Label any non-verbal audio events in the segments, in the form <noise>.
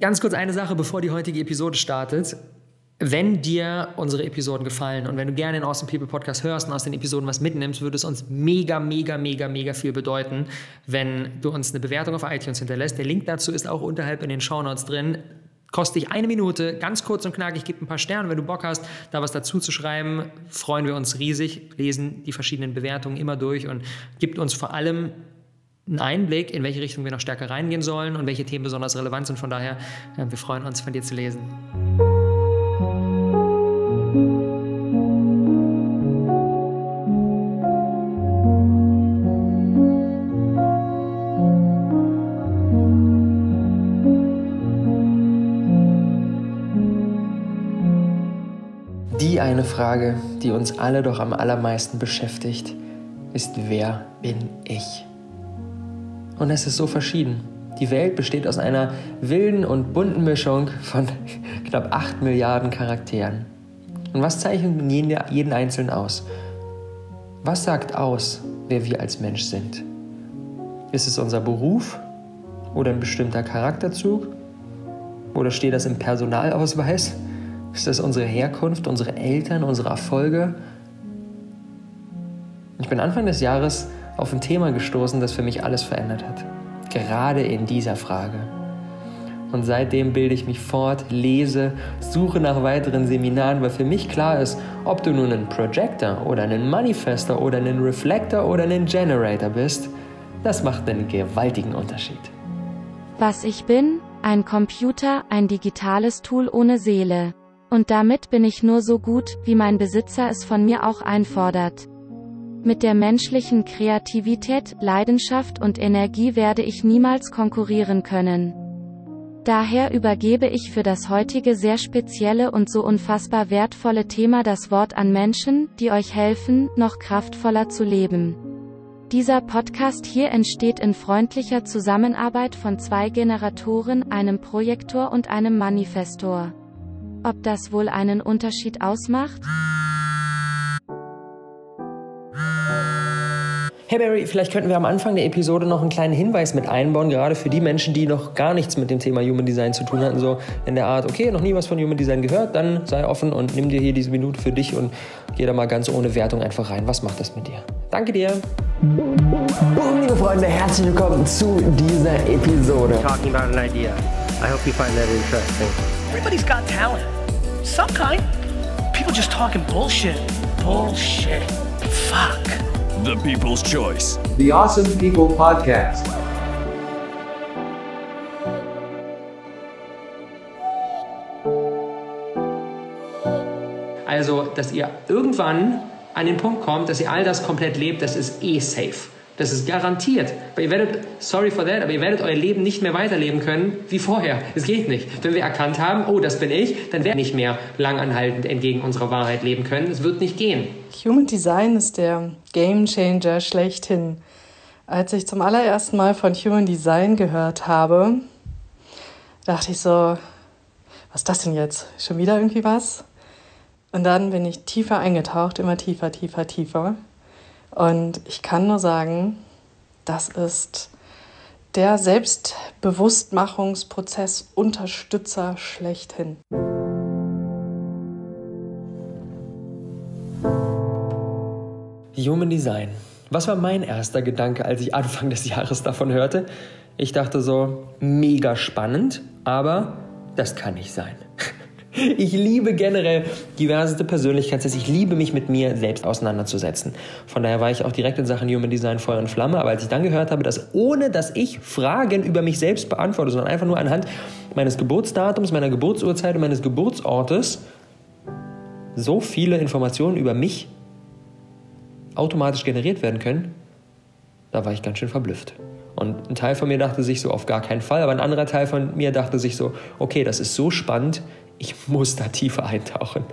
Ganz kurz eine Sache, bevor die heutige Episode startet. Wenn dir unsere Episoden gefallen und wenn du gerne den Awesome People Podcast hörst und aus den Episoden was mitnimmst, würde es uns mega, mega, mega, mega viel bedeuten, wenn du uns eine Bewertung auf iTunes hinterlässt. Der Link dazu ist auch unterhalb in den Show Notes drin. Kostet dich eine Minute, ganz kurz und knackig, gib ein paar Sterne, wenn du Bock hast, da was dazu zu schreiben, freuen wir uns riesig, lesen die verschiedenen Bewertungen immer durch und gibt uns vor allem einen Einblick, in welche Richtung wir noch stärker reingehen sollen und welche Themen besonders relevant sind. Von daher, wir freuen uns, von dir zu lesen. Die eine Frage, die uns alle doch am allermeisten beschäftigt, ist, wer bin ich? Und es ist so verschieden. Die Welt besteht aus einer wilden und bunten Mischung von <laughs> knapp 8 Milliarden Charakteren. Und was zeichnet jeden Einzelnen aus? Was sagt aus, wer wir als Mensch sind? Ist es unser Beruf oder ein bestimmter Charakterzug? Oder steht das im Personalausweis? Ist das unsere Herkunft, unsere Eltern, unsere Erfolge? Ich bin Anfang des Jahres auf ein Thema gestoßen, das für mich alles verändert hat. Gerade in dieser Frage. Und seitdem bilde ich mich fort, lese, suche nach weiteren Seminaren, weil für mich klar ist, ob du nun ein Projector oder ein Manifester oder ein Reflector oder ein Generator bist, das macht einen gewaltigen Unterschied. Was ich bin? Ein Computer, ein digitales Tool ohne Seele. Und damit bin ich nur so gut, wie mein Besitzer es von mir auch einfordert. Mit der menschlichen Kreativität, Leidenschaft und Energie werde ich niemals konkurrieren können. Daher übergebe ich für das heutige sehr spezielle und so unfassbar wertvolle Thema das Wort an Menschen, die euch helfen, noch kraftvoller zu leben. Dieser Podcast hier entsteht in freundlicher Zusammenarbeit von zwei Generatoren, einem Projektor und einem Manifestor. Ob das wohl einen Unterschied ausmacht? Hey Barry, vielleicht könnten wir am Anfang der Episode noch einen kleinen Hinweis mit einbauen, gerade für die Menschen, die noch gar nichts mit dem Thema Human Design zu tun hatten, so in der Art, okay, noch nie was von Human Design gehört, dann sei offen und nimm dir hier diese Minute für dich und geh da mal ganz ohne Wertung einfach rein. Was macht das mit dir? Danke dir. Boom, liebe Freunde, herzlich willkommen zu dieser Episode. Talking about an idea. I hope you find that interesting. Everybody's got talent. Some kind. People just talking bullshit. Bullshit. Fuck. The People's Choice. The Awesome People Podcast. Also, dass ihr irgendwann an den Punkt kommt, dass ihr all das komplett lebt, das ist eh safe. Das ist garantiert. Aber ihr werdet, sorry for that, aber ihr werdet euer Leben nicht mehr weiterleben können wie vorher. Es geht nicht. Wenn wir erkannt haben, oh, das bin ich, dann werden wir nicht mehr langanhaltend entgegen unserer Wahrheit leben können. Es wird nicht gehen. Human Design ist der Game Changer schlechthin. Als ich zum allerersten Mal von Human Design gehört habe, dachte ich so, was ist das denn jetzt? Schon wieder irgendwie was? Und dann bin ich tiefer eingetaucht, immer tiefer, tiefer, tiefer. Und ich kann nur sagen, das ist der Selbstbewusstmachungsprozess Unterstützer schlechthin. Human Design. Was war mein erster Gedanke, als ich Anfang des Jahres davon hörte? Ich dachte so, mega spannend, aber das kann nicht sein. <laughs> Ich liebe generell diverse Persönlichkeitstests. Ich liebe mich mit mir selbst auseinanderzusetzen. Von daher war ich auch direkt in Sachen Human Design Feuer und Flamme. Aber als ich dann gehört habe, dass ohne dass ich Fragen über mich selbst beantworte, sondern einfach nur anhand meines Geburtsdatums, meiner Geburtsurzeit und meines Geburtsortes so viele Informationen über mich automatisch generiert werden können, da war ich ganz schön verblüfft. Und ein Teil von mir dachte sich so, auf gar keinen Fall, aber ein anderer Teil von mir dachte sich so, okay, das ist so spannend, ich <laughs> muss da tiefer eintauchen.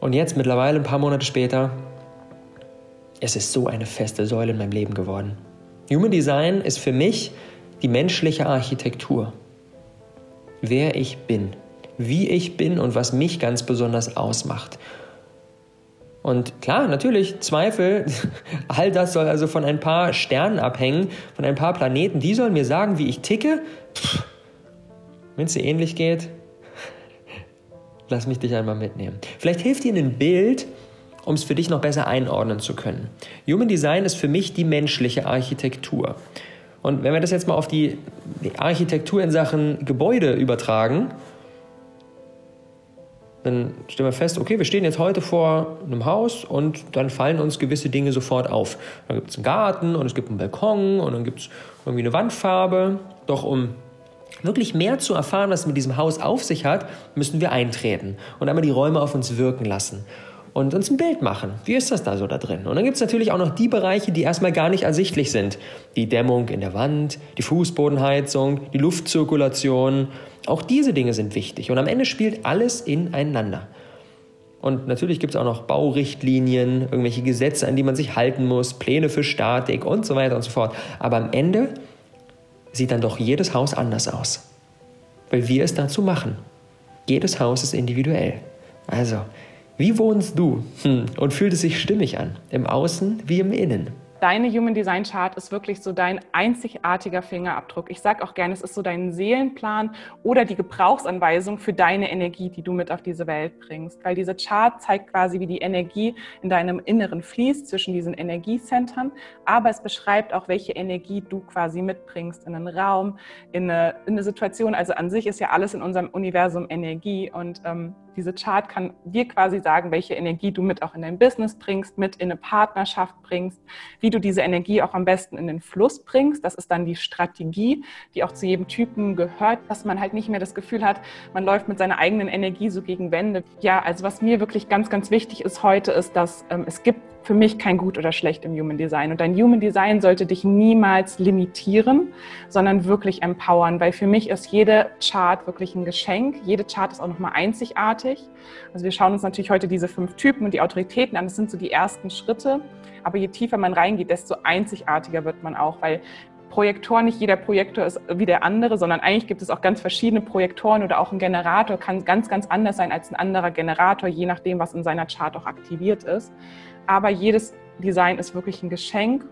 Und jetzt, mittlerweile ein paar Monate später, es ist so eine feste Säule in meinem Leben geworden. Human Design ist für mich die menschliche Architektur. Wer ich bin, wie ich bin und was mich ganz besonders ausmacht. Und klar, natürlich, Zweifel, <laughs> all das soll also von ein paar Sternen abhängen, von ein paar Planeten, die sollen mir sagen, wie ich ticke. Wenn es dir ähnlich geht, <laughs> lass mich dich einmal mitnehmen. Vielleicht hilft dir ein Bild, um es für dich noch besser einordnen zu können. Human Design ist für mich die menschliche Architektur. Und wenn wir das jetzt mal auf die Architektur in Sachen Gebäude übertragen, dann stellen wir fest, okay, wir stehen jetzt heute vor einem Haus und dann fallen uns gewisse Dinge sofort auf. Dann gibt es einen Garten und es gibt einen Balkon und dann gibt es irgendwie eine Wandfarbe. Doch um wirklich mehr zu erfahren, was mit diesem Haus auf sich hat, müssen wir eintreten und einmal die Räume auf uns wirken lassen und uns ein Bild machen. Wie ist das da so da drin? Und dann gibt es natürlich auch noch die Bereiche, die erstmal gar nicht ersichtlich sind. Die Dämmung in der Wand, die Fußbodenheizung, die Luftzirkulation. Auch diese Dinge sind wichtig. Und am Ende spielt alles ineinander. Und natürlich gibt es auch noch Baurichtlinien, irgendwelche Gesetze, an die man sich halten muss, Pläne für Statik und so weiter und so fort. Aber am Ende sieht dann doch jedes Haus anders aus. Weil wir es dazu machen. Jedes Haus ist individuell. Also, wie wohnst du? Hm. Und fühlt es sich stimmig an? Im Außen wie im Innen? Deine Human Design Chart ist wirklich so dein einzigartiger Fingerabdruck. Ich sage auch gerne, es ist so dein Seelenplan oder die Gebrauchsanweisung für deine Energie, die du mit auf diese Welt bringst. Weil diese Chart zeigt quasi, wie die Energie in deinem Inneren fließt zwischen diesen Energiecentern. Aber es beschreibt auch, welche Energie du quasi mitbringst in einen Raum, in eine, in eine Situation. Also an sich ist ja alles in unserem Universum Energie und ähm, diese Chart kann dir quasi sagen, welche Energie du mit auch in dein Business bringst, mit in eine Partnerschaft bringst, wie du diese Energie auch am besten in den Fluss bringst. Das ist dann die Strategie, die auch zu jedem Typen gehört, dass man halt nicht mehr das Gefühl hat, man läuft mit seiner eigenen Energie so gegen Wände. Ja, also was mir wirklich ganz, ganz wichtig ist heute, ist, dass ähm, es gibt für mich kein gut oder schlecht im Human Design. Und dein Human Design sollte dich niemals limitieren, sondern wirklich empowern, weil für mich ist jede Chart wirklich ein Geschenk. Jede Chart ist auch nochmal einzigartig. Also wir schauen uns natürlich heute diese fünf Typen und die Autoritäten an. Das sind so die ersten Schritte. Aber je tiefer man reingeht, desto einzigartiger wird man auch, weil Projektor, nicht jeder Projektor ist wie der andere, sondern eigentlich gibt es auch ganz verschiedene Projektoren oder auch ein Generator kann ganz, ganz anders sein als ein anderer Generator, je nachdem, was in seiner Chart auch aktiviert ist. Aber jedes Design ist wirklich ein Geschenk.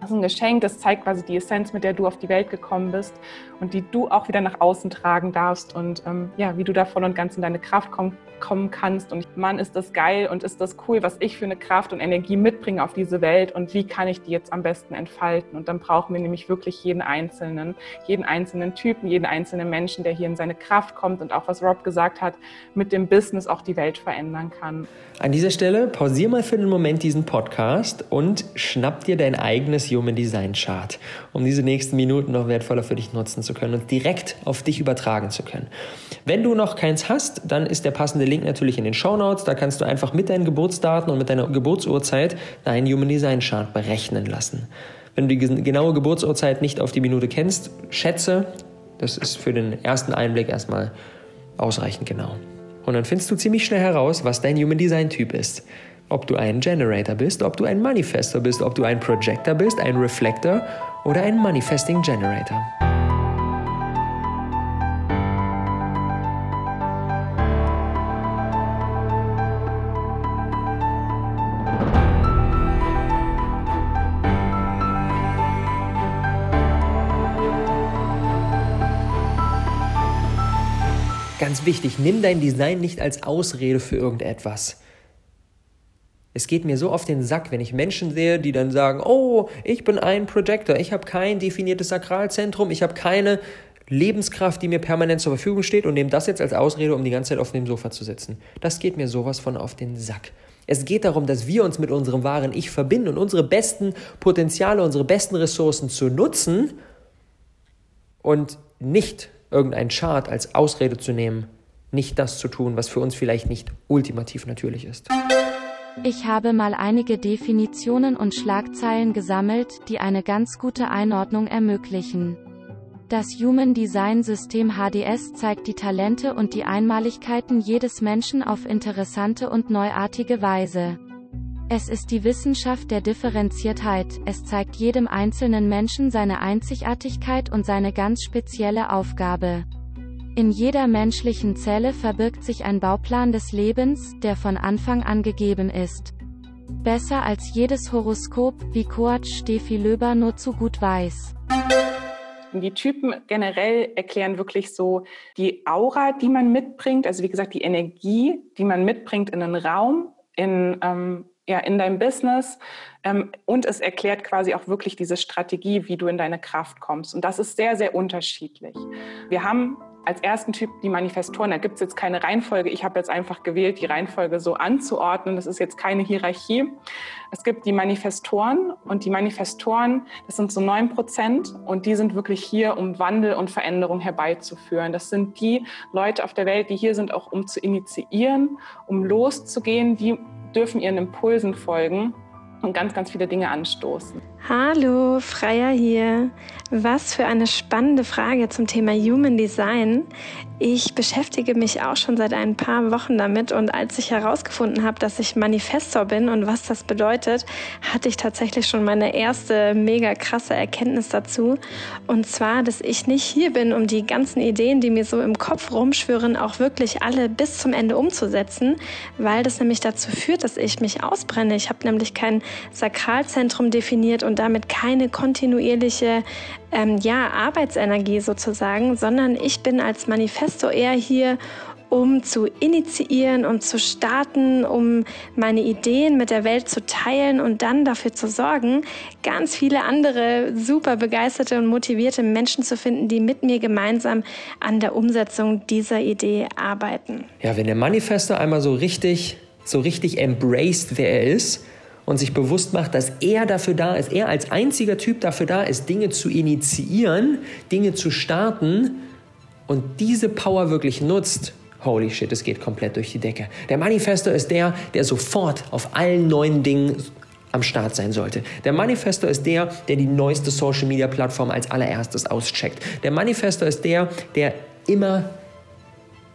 Das ist ein Geschenk, das zeigt quasi die Essenz, mit der du auf die Welt gekommen bist und die du auch wieder nach außen tragen darfst und ähm, ja, wie du da voll und ganz in deine Kraft kommst kommen kannst. Und Mann, ist das geil und ist das cool, was ich für eine Kraft und Energie mitbringe auf diese Welt und wie kann ich die jetzt am besten entfalten? Und dann brauchen wir nämlich wirklich jeden Einzelnen, jeden einzelnen Typen, jeden einzelnen Menschen, der hier in seine Kraft kommt und auch, was Rob gesagt hat, mit dem Business auch die Welt verändern kann. An dieser Stelle pausier mal für einen Moment diesen Podcast und schnapp dir dein eigenes Human Design Chart, um diese nächsten Minuten noch wertvoller für dich nutzen zu können und direkt auf dich übertragen zu können. Wenn du noch keins hast, dann ist der passende Link natürlich in den Show Notes. Da kannst du einfach mit deinen Geburtsdaten und mit deiner Geburtsurzeit deinen Human Design Chart berechnen lassen. Wenn du die genaue Geburtsurzeit nicht auf die Minute kennst, schätze, das ist für den ersten Einblick erstmal ausreichend genau. Und dann findest du ziemlich schnell heraus, was dein Human Design Typ ist. Ob du ein Generator bist, ob du ein Manifestor bist, ob du ein Projector bist, ein Reflector oder ein Manifesting Generator. Wichtig, nimm dein Design nicht als Ausrede für irgendetwas. Es geht mir so auf den Sack, wenn ich Menschen sehe, die dann sagen, oh, ich bin ein Projector, ich habe kein definiertes Sakralzentrum, ich habe keine Lebenskraft, die mir permanent zur Verfügung steht und nehme das jetzt als Ausrede, um die ganze Zeit auf dem Sofa zu sitzen. Das geht mir sowas von auf den Sack. Es geht darum, dass wir uns mit unserem wahren Ich verbinden und unsere besten Potenziale, unsere besten Ressourcen zu nutzen und nicht irgendein Chart als Ausrede zu nehmen, nicht das zu tun, was für uns vielleicht nicht ultimativ natürlich ist. Ich habe mal einige Definitionen und Schlagzeilen gesammelt, die eine ganz gute Einordnung ermöglichen. Das Human Design System HDS zeigt die Talente und die Einmaligkeiten jedes Menschen auf interessante und neuartige Weise. Es ist die Wissenschaft der Differenziertheit, es zeigt jedem einzelnen Menschen seine Einzigartigkeit und seine ganz spezielle Aufgabe. In jeder menschlichen Zelle verbirgt sich ein Bauplan des Lebens, der von Anfang an gegeben ist. Besser als jedes Horoskop, wie Coach Steffi Löber nur zu gut weiß. Die Typen generell erklären wirklich so die Aura, die man mitbringt, also wie gesagt die Energie, die man mitbringt in einen Raum, in, ähm, ja, in deinem Business. Ähm, und es erklärt quasi auch wirklich diese Strategie, wie du in deine Kraft kommst. Und das ist sehr, sehr unterschiedlich. Wir haben als ersten Typ die Manifestoren. Da gibt es jetzt keine Reihenfolge. Ich habe jetzt einfach gewählt, die Reihenfolge so anzuordnen. Das ist jetzt keine Hierarchie. Es gibt die Manifestoren und die Manifestoren, das sind so neun Prozent und die sind wirklich hier, um Wandel und Veränderung herbeizuführen. Das sind die Leute auf der Welt, die hier sind, auch um zu initiieren, um loszugehen. Die dürfen ihren Impulsen folgen und ganz, ganz viele Dinge anstoßen. Hallo, Freier hier. Was für eine spannende Frage zum Thema Human Design. Ich beschäftige mich auch schon seit ein paar Wochen damit und als ich herausgefunden habe, dass ich Manifestor bin und was das bedeutet, hatte ich tatsächlich schon meine erste mega krasse Erkenntnis dazu. Und zwar, dass ich nicht hier bin, um die ganzen Ideen, die mir so im Kopf rumschwören, auch wirklich alle bis zum Ende umzusetzen, weil das nämlich dazu führt, dass ich mich ausbrenne. Ich habe nämlich kein Sakralzentrum definiert und damit keine kontinuierliche ähm, ja, Arbeitsenergie sozusagen, sondern ich bin als Manifesto eher hier, um zu initiieren, um zu starten, um meine Ideen mit der Welt zu teilen und dann dafür zu sorgen, ganz viele andere super begeisterte und motivierte Menschen zu finden, die mit mir gemeinsam an der Umsetzung dieser Idee arbeiten. Ja, wenn der Manifesto einmal so richtig, so richtig embraced, wer er ist, und sich bewusst macht, dass er dafür da ist, er als einziger Typ dafür da ist, Dinge zu initiieren, Dinge zu starten und diese Power wirklich nutzt, holy shit, es geht komplett durch die Decke. Der Manifesto ist der, der sofort auf allen neuen Dingen am Start sein sollte. Der Manifesto ist der, der die neueste Social Media Plattform als allererstes auscheckt. Der Manifesto ist der, der immer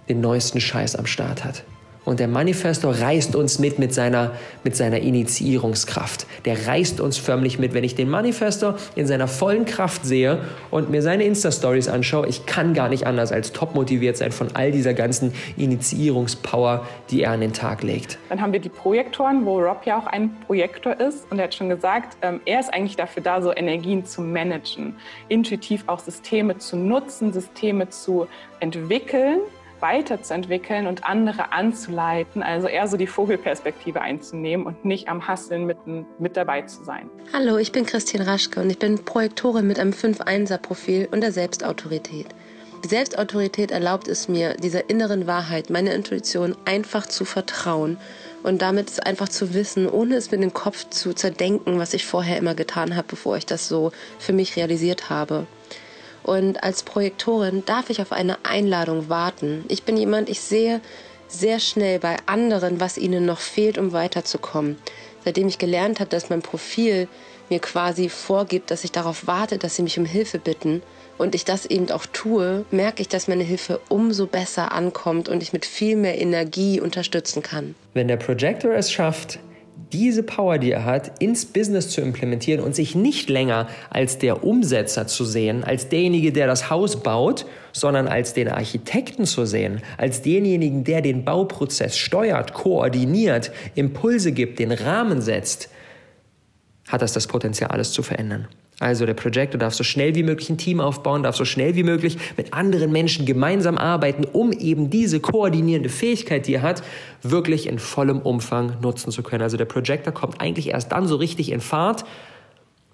den neuesten Scheiß am Start hat. Und der Manifesto reißt uns mit mit seiner, mit seiner Initiierungskraft. Der reißt uns förmlich mit. Wenn ich den Manifesto in seiner vollen Kraft sehe und mir seine Insta-Stories anschaue, ich kann gar nicht anders als top motiviert sein von all dieser ganzen Initiierungspower, die er an den Tag legt. Dann haben wir die Projektoren, wo Rob ja auch ein Projektor ist. Und er hat schon gesagt, ähm, er ist eigentlich dafür da, so Energien zu managen, intuitiv auch Systeme zu nutzen, Systeme zu entwickeln weiterzuentwickeln und andere anzuleiten, also eher so die Vogelperspektive einzunehmen und nicht am Hasseln mit, mit dabei zu sein. Hallo, ich bin Christine Raschke und ich bin Projektorin mit einem 5-1er-Profil und der Selbstautorität. Die Selbstautorität erlaubt es mir, dieser inneren Wahrheit, meiner Intuition einfach zu vertrauen und damit es einfach zu wissen, ohne es mir den Kopf zu zerdenken, was ich vorher immer getan habe, bevor ich das so für mich realisiert habe. Und als Projektorin darf ich auf eine Einladung warten. Ich bin jemand, ich sehe sehr schnell bei anderen, was ihnen noch fehlt, um weiterzukommen. Seitdem ich gelernt habe, dass mein Profil mir quasi vorgibt, dass ich darauf warte, dass sie mich um Hilfe bitten und ich das eben auch tue, merke ich, dass meine Hilfe umso besser ankommt und ich mit viel mehr Energie unterstützen kann. Wenn der Projector es schafft, diese Power, die er hat, ins Business zu implementieren und sich nicht länger als der Umsetzer zu sehen, als derjenige, der das Haus baut, sondern als den Architekten zu sehen, als denjenigen, der den Bauprozess steuert, koordiniert, Impulse gibt, den Rahmen setzt, hat das das Potenzial, alles zu verändern. Also der Projector darf so schnell wie möglich ein Team aufbauen, darf so schnell wie möglich mit anderen Menschen gemeinsam arbeiten, um eben diese koordinierende Fähigkeit, die er hat, wirklich in vollem Umfang nutzen zu können. Also der Projector kommt eigentlich erst dann so richtig in Fahrt,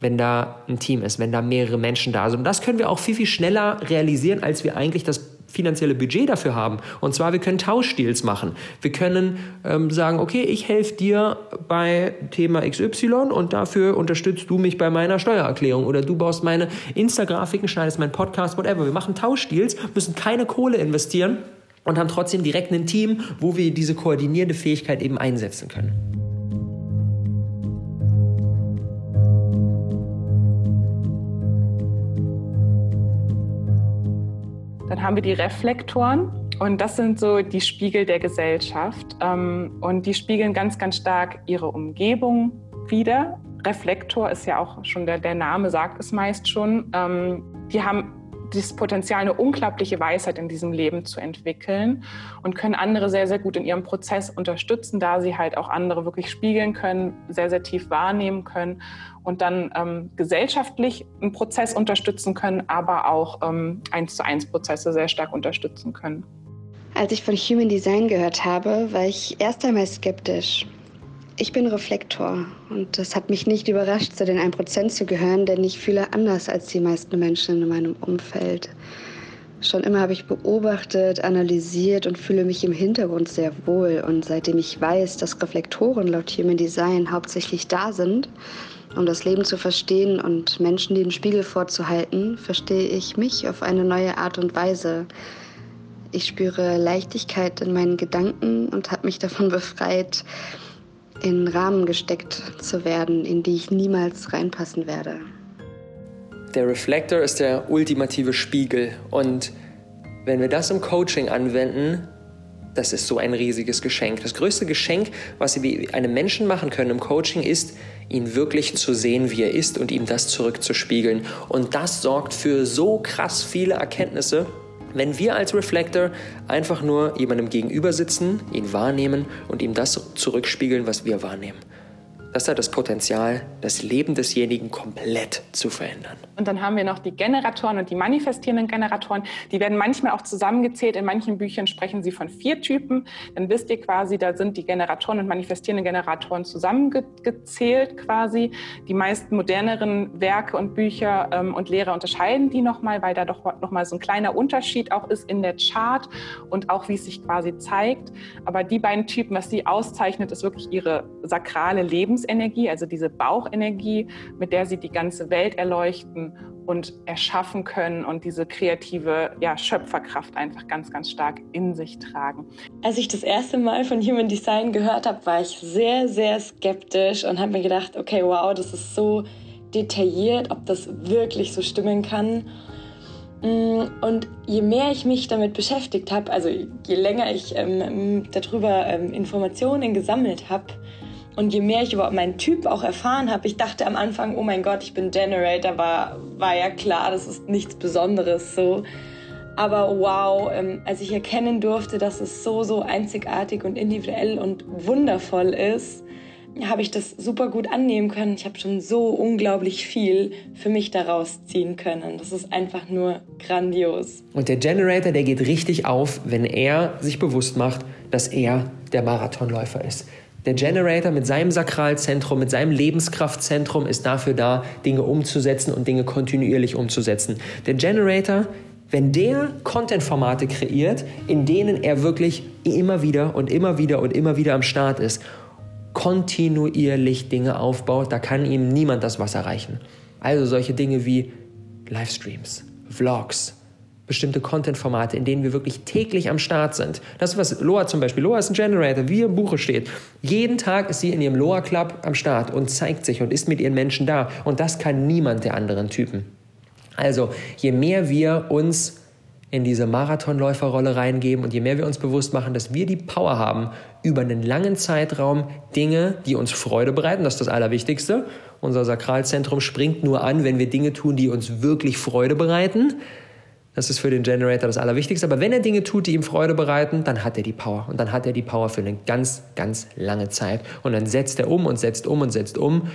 wenn da ein Team ist, wenn da mehrere Menschen da sind. Und das können wir auch viel, viel schneller realisieren, als wir eigentlich das finanzielle Budget dafür haben. Und zwar, wir können Tauschdeals machen. Wir können ähm, sagen, okay, ich helfe dir bei Thema XY und dafür unterstützt du mich bei meiner Steuererklärung oder du baust meine Insta-Grafiken, schneidest meinen Podcast, whatever. Wir machen Tauschdeals, müssen keine Kohle investieren und haben trotzdem direkt ein Team, wo wir diese koordinierende Fähigkeit eben einsetzen können. Haben wir die Reflektoren und das sind so die Spiegel der Gesellschaft ähm, und die spiegeln ganz, ganz stark ihre Umgebung wider. Reflektor ist ja auch schon der, der Name sagt es meist schon. Ähm, die haben das Potenzial, eine unglaubliche Weisheit in diesem Leben zu entwickeln und können andere sehr, sehr gut in ihrem Prozess unterstützen, da sie halt auch andere wirklich spiegeln können, sehr, sehr tief wahrnehmen können und dann ähm, gesellschaftlich einen Prozess unterstützen können, aber auch ähm, eins zu eins Prozesse sehr stark unterstützen können. Als ich von Human Design gehört habe, war ich erst einmal skeptisch. Ich bin Reflektor und das hat mich nicht überrascht, zu den 1% zu gehören, denn ich fühle anders als die meisten Menschen in meinem Umfeld. Schon immer habe ich beobachtet, analysiert und fühle mich im Hintergrund sehr wohl. Und seitdem ich weiß, dass Reflektoren laut Human Design hauptsächlich da sind, um das Leben zu verstehen und Menschen den Spiegel vorzuhalten, verstehe ich mich auf eine neue Art und Weise. Ich spüre Leichtigkeit in meinen Gedanken und habe mich davon <laughs> befreit, in Rahmen gesteckt zu werden, in die ich niemals reinpassen werde. Der Reflektor ist der ultimative Spiegel und wenn wir das im Coaching anwenden, das ist so ein riesiges Geschenk. Das größte Geschenk, was wir einem Menschen machen können im Coaching, ist, ihn wirklich zu sehen, wie er ist und ihm das zurückzuspiegeln. Und das sorgt für so krass viele Erkenntnisse, wenn wir als Reflector einfach nur jemandem gegenüber sitzen, ihn wahrnehmen und ihm das zurückspiegeln, was wir wahrnehmen. Das hat das Potenzial, das Leben desjenigen komplett zu verändern. Und dann haben wir noch die Generatoren und die manifestierenden Generatoren. Die werden manchmal auch zusammengezählt. In manchen Büchern sprechen sie von vier Typen. Dann wisst ihr quasi, da sind die Generatoren und manifestierenden Generatoren zusammengezählt quasi. Die meisten moderneren Werke und Bücher ähm, und Lehrer unterscheiden die nochmal, weil da doch nochmal so ein kleiner Unterschied auch ist in der Chart und auch wie es sich quasi zeigt. Aber die beiden Typen, was sie auszeichnet, ist wirklich ihre sakrale Lebens Lebensenergie, also diese Bauchenergie, mit der sie die ganze Welt erleuchten und erschaffen können und diese kreative ja, Schöpferkraft einfach ganz, ganz stark in sich tragen. Als ich das erste Mal von Human Design gehört habe, war ich sehr, sehr skeptisch und habe mir gedacht, okay, wow, das ist so detailliert, ob das wirklich so stimmen kann. Mm, und je mehr ich mich damit beschäftigt habe, also je länger ich ähm, darüber ähm, Informationen gesammelt habe, und je mehr ich über meinen Typ auch erfahren habe, ich dachte am Anfang, oh mein Gott, ich bin Generator, war, war ja klar, das ist nichts Besonderes so. Aber wow, ähm, als ich erkennen durfte, dass es so, so einzigartig und individuell und wundervoll ist, habe ich das super gut annehmen können. Ich habe schon so unglaublich viel für mich daraus ziehen können. Das ist einfach nur grandios. Und der Generator, der geht richtig auf, wenn er sich bewusst macht, dass er der Marathonläufer ist. Der Generator mit seinem Sakralzentrum, mit seinem Lebenskraftzentrum ist dafür da, Dinge umzusetzen und Dinge kontinuierlich umzusetzen. Der Generator, wenn der Content-Formate kreiert, in denen er wirklich immer wieder und immer wieder und immer wieder am Start ist, kontinuierlich Dinge aufbaut, da kann ihm niemand das Wasser reichen. Also solche Dinge wie Livestreams, Vlogs, bestimmte Content-Formate, in denen wir wirklich täglich am Start sind. Das was Loa zum Beispiel. Loa ist ein Generator, wie im Buche steht. Jeden Tag ist sie in ihrem Loa Club am Start und zeigt sich und ist mit ihren Menschen da. Und das kann niemand der anderen Typen. Also, je mehr wir uns in diese Marathonläuferrolle reingeben und je mehr wir uns bewusst machen, dass wir die Power haben, über einen langen Zeitraum Dinge, die uns Freude bereiten, das ist das Allerwichtigste. Unser Sakralzentrum springt nur an, wenn wir Dinge tun, die uns wirklich Freude bereiten das ist für den Generator das Allerwichtigste. Aber wenn er Dinge tut, die ihm Freude bereiten, dann hat er die Power. Und dann hat er die Power für eine ganz, ganz lange Zeit. Und dann setzt er um und setzt um und setzt um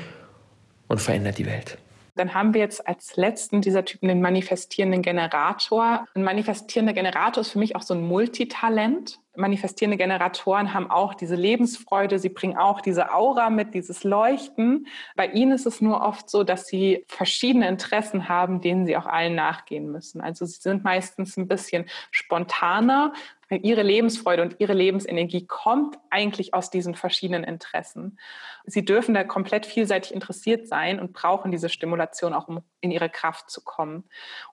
und verändert die Welt. Dann haben wir jetzt als letzten dieser Typen den manifestierenden Generator. Ein manifestierender Generator ist für mich auch so ein Multitalent. Manifestierende Generatoren haben auch diese Lebensfreude, sie bringen auch diese Aura mit, dieses Leuchten. Bei ihnen ist es nur oft so, dass sie verschiedene Interessen haben, denen sie auch allen nachgehen müssen. Also sie sind meistens ein bisschen spontaner, Ihre Lebensfreude und ihre Lebensenergie kommt eigentlich aus diesen verschiedenen Interessen. Sie dürfen da komplett vielseitig interessiert sein und brauchen diese Stimulation auch, um in ihre Kraft zu kommen.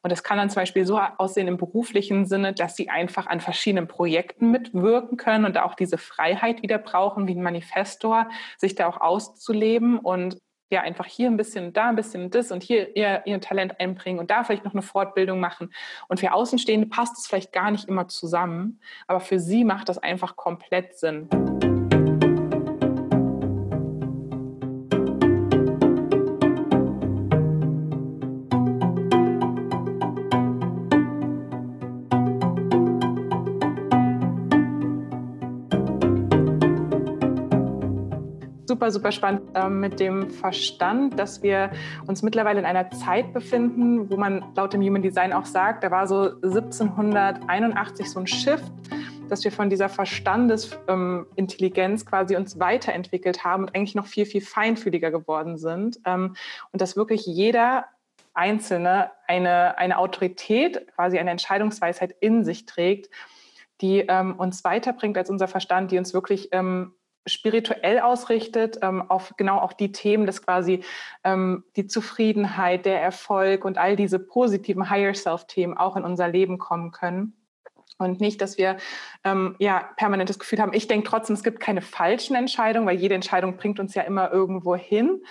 Und das kann dann zum Beispiel so aussehen im beruflichen Sinne, dass sie einfach an verschiedenen Projekten mitwirken können und auch diese Freiheit wieder brauchen, wie ein Manifestor, sich da auch auszuleben und ja einfach hier ein bisschen, da ein bisschen das und hier ihr, ihr Talent einbringen und da vielleicht noch eine Fortbildung machen. Und für Außenstehende passt es vielleicht gar nicht immer zusammen, aber für sie macht das einfach komplett Sinn. Super, super spannend äh, mit dem Verstand, dass wir uns mittlerweile in einer Zeit befinden, wo man laut dem Human Design auch sagt, da war so 1781 so ein Shift, dass wir von dieser Verstandesintelligenz ähm, quasi uns weiterentwickelt haben und eigentlich noch viel, viel feinfühliger geworden sind. Ähm, und dass wirklich jeder Einzelne eine, eine Autorität, quasi eine Entscheidungsweisheit in sich trägt, die ähm, uns weiterbringt als unser Verstand, die uns wirklich ähm, spirituell ausrichtet, ähm, auf genau auch die Themen, dass quasi ähm, die Zufriedenheit, der Erfolg und all diese positiven Higher Self-Themen auch in unser Leben kommen können. Und nicht, dass wir ähm, ja permanent Gefühl haben, ich denke trotzdem, es gibt keine falschen Entscheidungen, weil jede Entscheidung bringt uns ja immer irgendwo hin.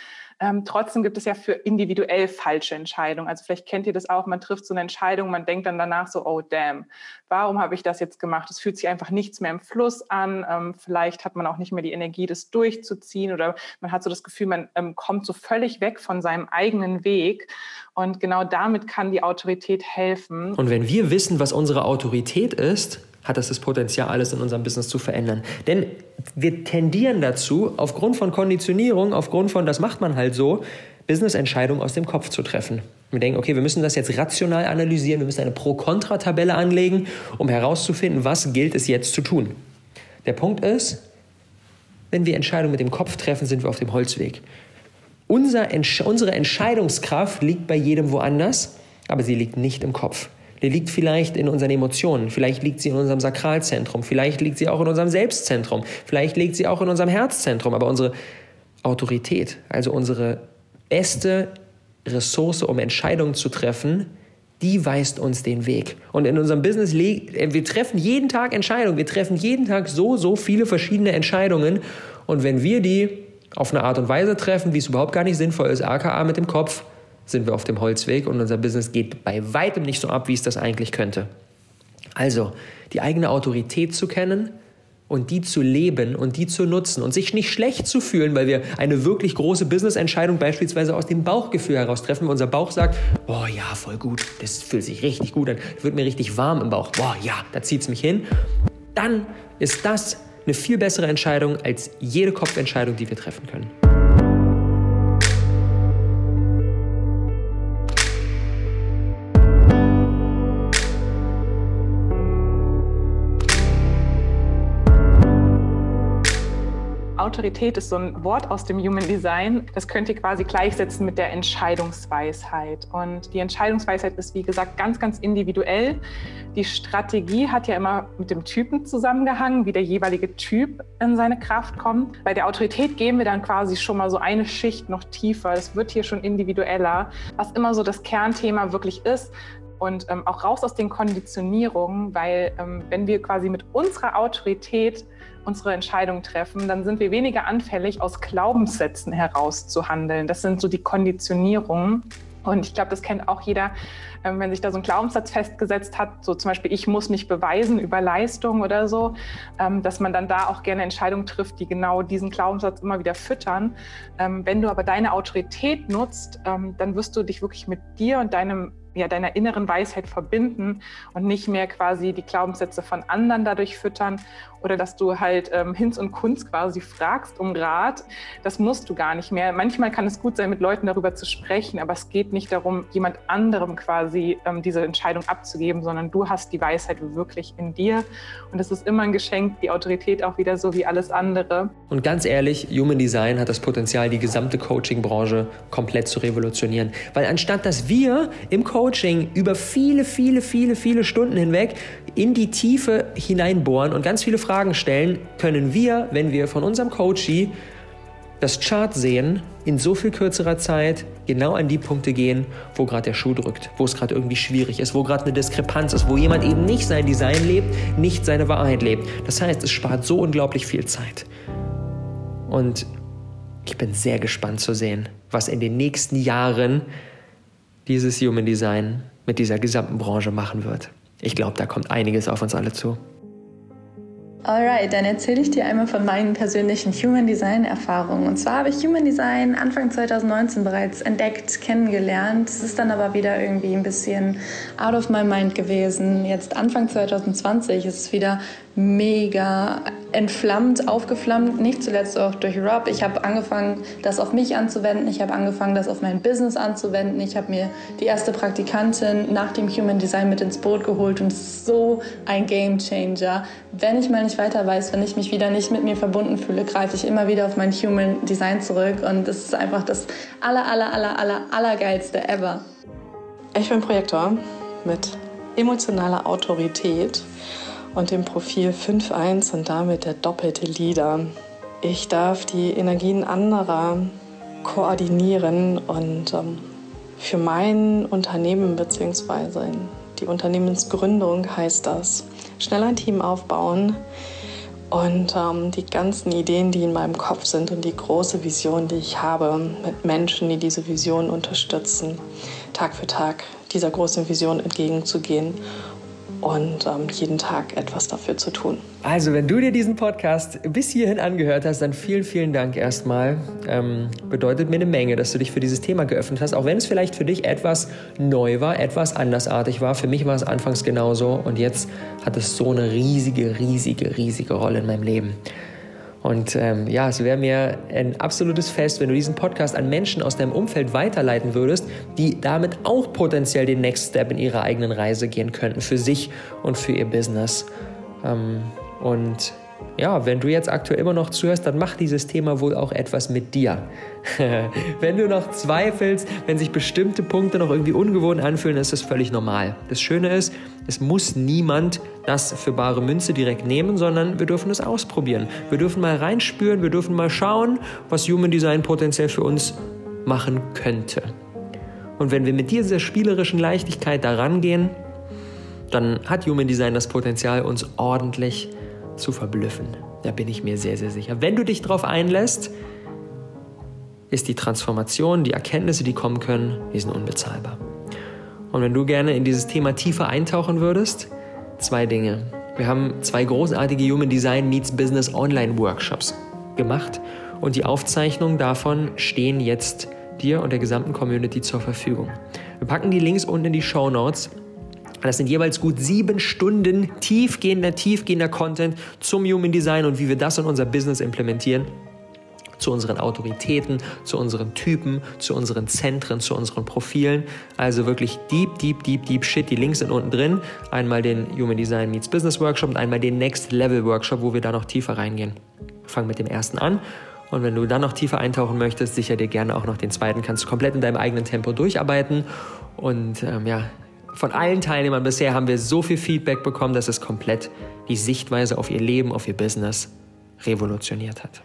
Ähm, trotzdem gibt es ja für individuell falsche Entscheidungen. Also vielleicht kennt ihr das auch, man trifft so eine Entscheidung, man denkt dann danach so, oh damn, warum habe ich das jetzt gemacht? Es fühlt sich einfach nichts mehr im Fluss an. Ähm, vielleicht hat man auch nicht mehr die Energie, das durchzuziehen oder man hat so das Gefühl, man ähm, kommt so völlig weg von seinem eigenen Weg. Und genau damit kann die Autorität helfen. Und wenn wir wissen, was unsere Autorität ist, hat das das Potenzial, alles in unserem Business zu verändern. Denn wir tendieren dazu, aufgrund von Konditionierung, aufgrund von, das macht man halt so, Business-Entscheidungen aus dem Kopf zu treffen. Wir denken, okay, wir müssen das jetzt rational analysieren, wir müssen eine Pro-Kontra-Tabelle anlegen, um herauszufinden, was gilt es jetzt zu tun. Der Punkt ist, wenn wir Entscheidungen mit dem Kopf treffen, sind wir auf dem Holzweg. Unser, unsere Entscheidungskraft liegt bei jedem woanders, aber sie liegt nicht im Kopf. Die liegt vielleicht in unseren Emotionen, vielleicht liegt sie in unserem Sakralzentrum, vielleicht liegt sie auch in unserem Selbstzentrum, vielleicht liegt sie auch in unserem Herzzentrum, aber unsere Autorität, also unsere beste Ressource, um Entscheidungen zu treffen, die weist uns den Weg. Und in unserem Business, äh, wir treffen jeden Tag Entscheidungen, wir treffen jeden Tag so, so viele verschiedene Entscheidungen. Und wenn wir die auf eine Art und Weise treffen, wie es überhaupt gar nicht sinnvoll ist, aka mit dem Kopf, sind wir auf dem Holzweg und unser Business geht bei weitem nicht so ab, wie es das eigentlich könnte. Also, die eigene Autorität zu kennen und die zu leben und die zu nutzen und sich nicht schlecht zu fühlen, weil wir eine wirklich große Business-Entscheidung beispielsweise aus dem Bauchgefühl heraus treffen. Unser Bauch sagt, boah, ja, voll gut, das fühlt sich richtig gut an, wird mir richtig warm im Bauch, boah, ja, da zieht es mich hin. Dann ist das eine viel bessere Entscheidung als jede Kopfentscheidung, die wir treffen können. Autorität ist so ein Wort aus dem Human Design. Das könnt ihr quasi gleichsetzen mit der Entscheidungsweisheit. Und die Entscheidungsweisheit ist, wie gesagt, ganz, ganz individuell. Die Strategie hat ja immer mit dem Typen zusammengehangen, wie der jeweilige Typ in seine Kraft kommt. Bei der Autorität gehen wir dann quasi schon mal so eine Schicht noch tiefer. Das wird hier schon individueller. Was immer so das Kernthema wirklich ist, und ähm, auch raus aus den Konditionierungen, weil ähm, wenn wir quasi mit unserer Autorität unsere Entscheidung treffen, dann sind wir weniger anfällig, aus Glaubenssätzen heraus zu handeln. Das sind so die Konditionierungen. Und ich glaube, das kennt auch jeder, ähm, wenn sich da so ein Glaubenssatz festgesetzt hat, so zum Beispiel, ich muss mich beweisen über Leistung oder so, ähm, dass man dann da auch gerne Entscheidungen trifft, die genau diesen Glaubenssatz immer wieder füttern. Ähm, wenn du aber deine Autorität nutzt, dann wirst du dich wirklich mit dir und deinem ja, deiner inneren Weisheit verbinden und nicht mehr quasi die Glaubenssätze von anderen dadurch füttern oder dass du halt ähm, Hinz und Kunst quasi fragst um Rat. Das musst du gar nicht mehr. Manchmal kann es gut sein, mit Leuten darüber zu sprechen, aber es geht nicht darum, jemand anderem quasi ähm, diese Entscheidung abzugeben, sondern du hast die Weisheit wirklich in dir. Und es ist immer ein Geschenk, die Autorität auch wieder so wie alles andere. Und ganz ehrlich, Human Design hat das Potenzial, die gesamte Coaching-Branche komplett zu revolutionieren. Weil anstatt dass wir im Coaching über viele, viele, viele, viele Stunden hinweg in die Tiefe hineinbohren und ganz viele Fragen stellen, können wir, wenn wir von unserem Coachie das Chart sehen, in so viel kürzerer Zeit genau an die Punkte gehen, wo gerade der Schuh drückt, wo es gerade irgendwie schwierig ist, wo gerade eine Diskrepanz ist, wo jemand eben nicht sein Design lebt, nicht seine Wahrheit lebt. Das heißt, es spart so unglaublich viel Zeit. Und ich bin sehr gespannt zu sehen, was in den nächsten Jahren dieses Human Design mit dieser gesamten Branche machen wird. Ich glaube, da kommt einiges auf uns alle zu. Alright, dann erzähle ich dir einmal von meinen persönlichen Human Design Erfahrungen. Und zwar habe ich Human Design Anfang 2019 bereits entdeckt, kennengelernt. Es ist dann aber wieder irgendwie ein bisschen out of my mind gewesen. Jetzt Anfang 2020 ist es wieder mega entflammt, aufgeflammt, nicht zuletzt auch durch Rob. Ich habe angefangen, das auf mich anzuwenden. Ich habe angefangen, das auf mein Business anzuwenden. Ich habe mir die erste Praktikantin nach dem Human Design mit ins Boot geholt und so ein Game Changer. Wenn ich mal nicht weiter weiß, wenn ich mich wieder nicht mit mir verbunden fühle, greife ich immer wieder auf mein Human Design zurück und es ist einfach das aller, aller, aller, aller, allergeilste ever. Ich bin Projektor mit emotionaler Autorität und dem Profil 5.1 und damit der doppelte Leader. Ich darf die Energien anderer koordinieren und ähm, für mein Unternehmen bzw. die Unternehmensgründung heißt das, schnell ein Team aufbauen und ähm, die ganzen Ideen, die in meinem Kopf sind und die große Vision, die ich habe, mit Menschen, die diese Vision unterstützen, Tag für Tag dieser großen Vision entgegenzugehen und ähm, jeden Tag etwas dafür zu tun. Also, wenn du dir diesen Podcast bis hierhin angehört hast, dann vielen, vielen Dank erstmal. Ähm, bedeutet mir eine Menge, dass du dich für dieses Thema geöffnet hast, auch wenn es vielleicht für dich etwas neu war, etwas andersartig war. Für mich war es anfangs genauso und jetzt hat es so eine riesige, riesige, riesige Rolle in meinem Leben. Und ähm, ja, es wäre mir ein absolutes Fest, wenn du diesen Podcast an Menschen aus deinem Umfeld weiterleiten würdest, die damit auch potenziell den Next Step in ihrer eigenen Reise gehen könnten, für sich und für ihr Business. Ähm, und ja, wenn du jetzt aktuell immer noch zuhörst, dann macht dieses Thema wohl auch etwas mit dir. <laughs> wenn du noch zweifelst, wenn sich bestimmte Punkte noch irgendwie ungewohnt anfühlen, ist das völlig normal. Das Schöne ist, es muss niemand das für bare Münze direkt nehmen, sondern wir dürfen es ausprobieren. Wir dürfen mal reinspüren, wir dürfen mal schauen, was Human Design potenziell für uns machen könnte. Und wenn wir mit dieser spielerischen Leichtigkeit da rangehen, dann hat Human Design das Potenzial, uns ordentlich zu zu verblüffen. Da bin ich mir sehr, sehr sicher. Wenn du dich darauf einlässt, ist die Transformation, die Erkenntnisse, die kommen können, die sind unbezahlbar. Und wenn du gerne in dieses Thema tiefer eintauchen würdest, zwei Dinge. Wir haben zwei großartige Human Design Meets Business Online Workshops gemacht und die Aufzeichnungen davon stehen jetzt dir und der gesamten Community zur Verfügung. Wir packen die Links unten in die Show Notes das sind jeweils gut sieben Stunden tiefgehender, tiefgehender Content zum Human Design und wie wir das in unser Business implementieren zu unseren Autoritäten, zu unseren Typen, zu unseren Zentren, zu unseren Profilen. Also wirklich deep, deep, deep, deep shit. Die Links sind unten drin. Einmal den Human Design Meets Business Workshop und einmal den Next Level Workshop, wo wir da noch tiefer reingehen. Fang mit dem ersten an. Und wenn du dann noch tiefer eintauchen möchtest, sicher dir gerne auch noch den zweiten. Kannst du komplett in deinem eigenen Tempo durcharbeiten. Und ähm, ja, von allen Teilnehmern bisher haben wir so viel Feedback bekommen, dass es komplett die Sichtweise auf ihr Leben, auf ihr Business revolutioniert hat.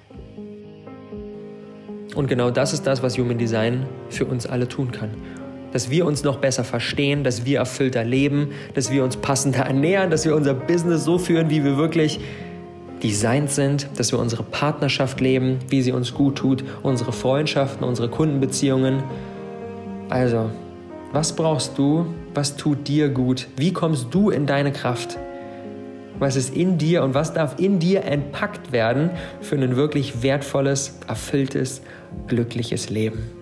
Und genau das ist das, was Human Design für uns alle tun kann. Dass wir uns noch besser verstehen, dass wir erfüllter leben, dass wir uns passender ernähren, dass wir unser Business so führen, wie wir wirklich designt sind, dass wir unsere Partnerschaft leben, wie sie uns gut tut, unsere Freundschaften, unsere Kundenbeziehungen. Also, was brauchst du? Was tut dir gut? Wie kommst du in deine Kraft? Was ist in dir und was darf in dir entpackt werden für ein wirklich wertvolles, erfülltes, glückliches Leben?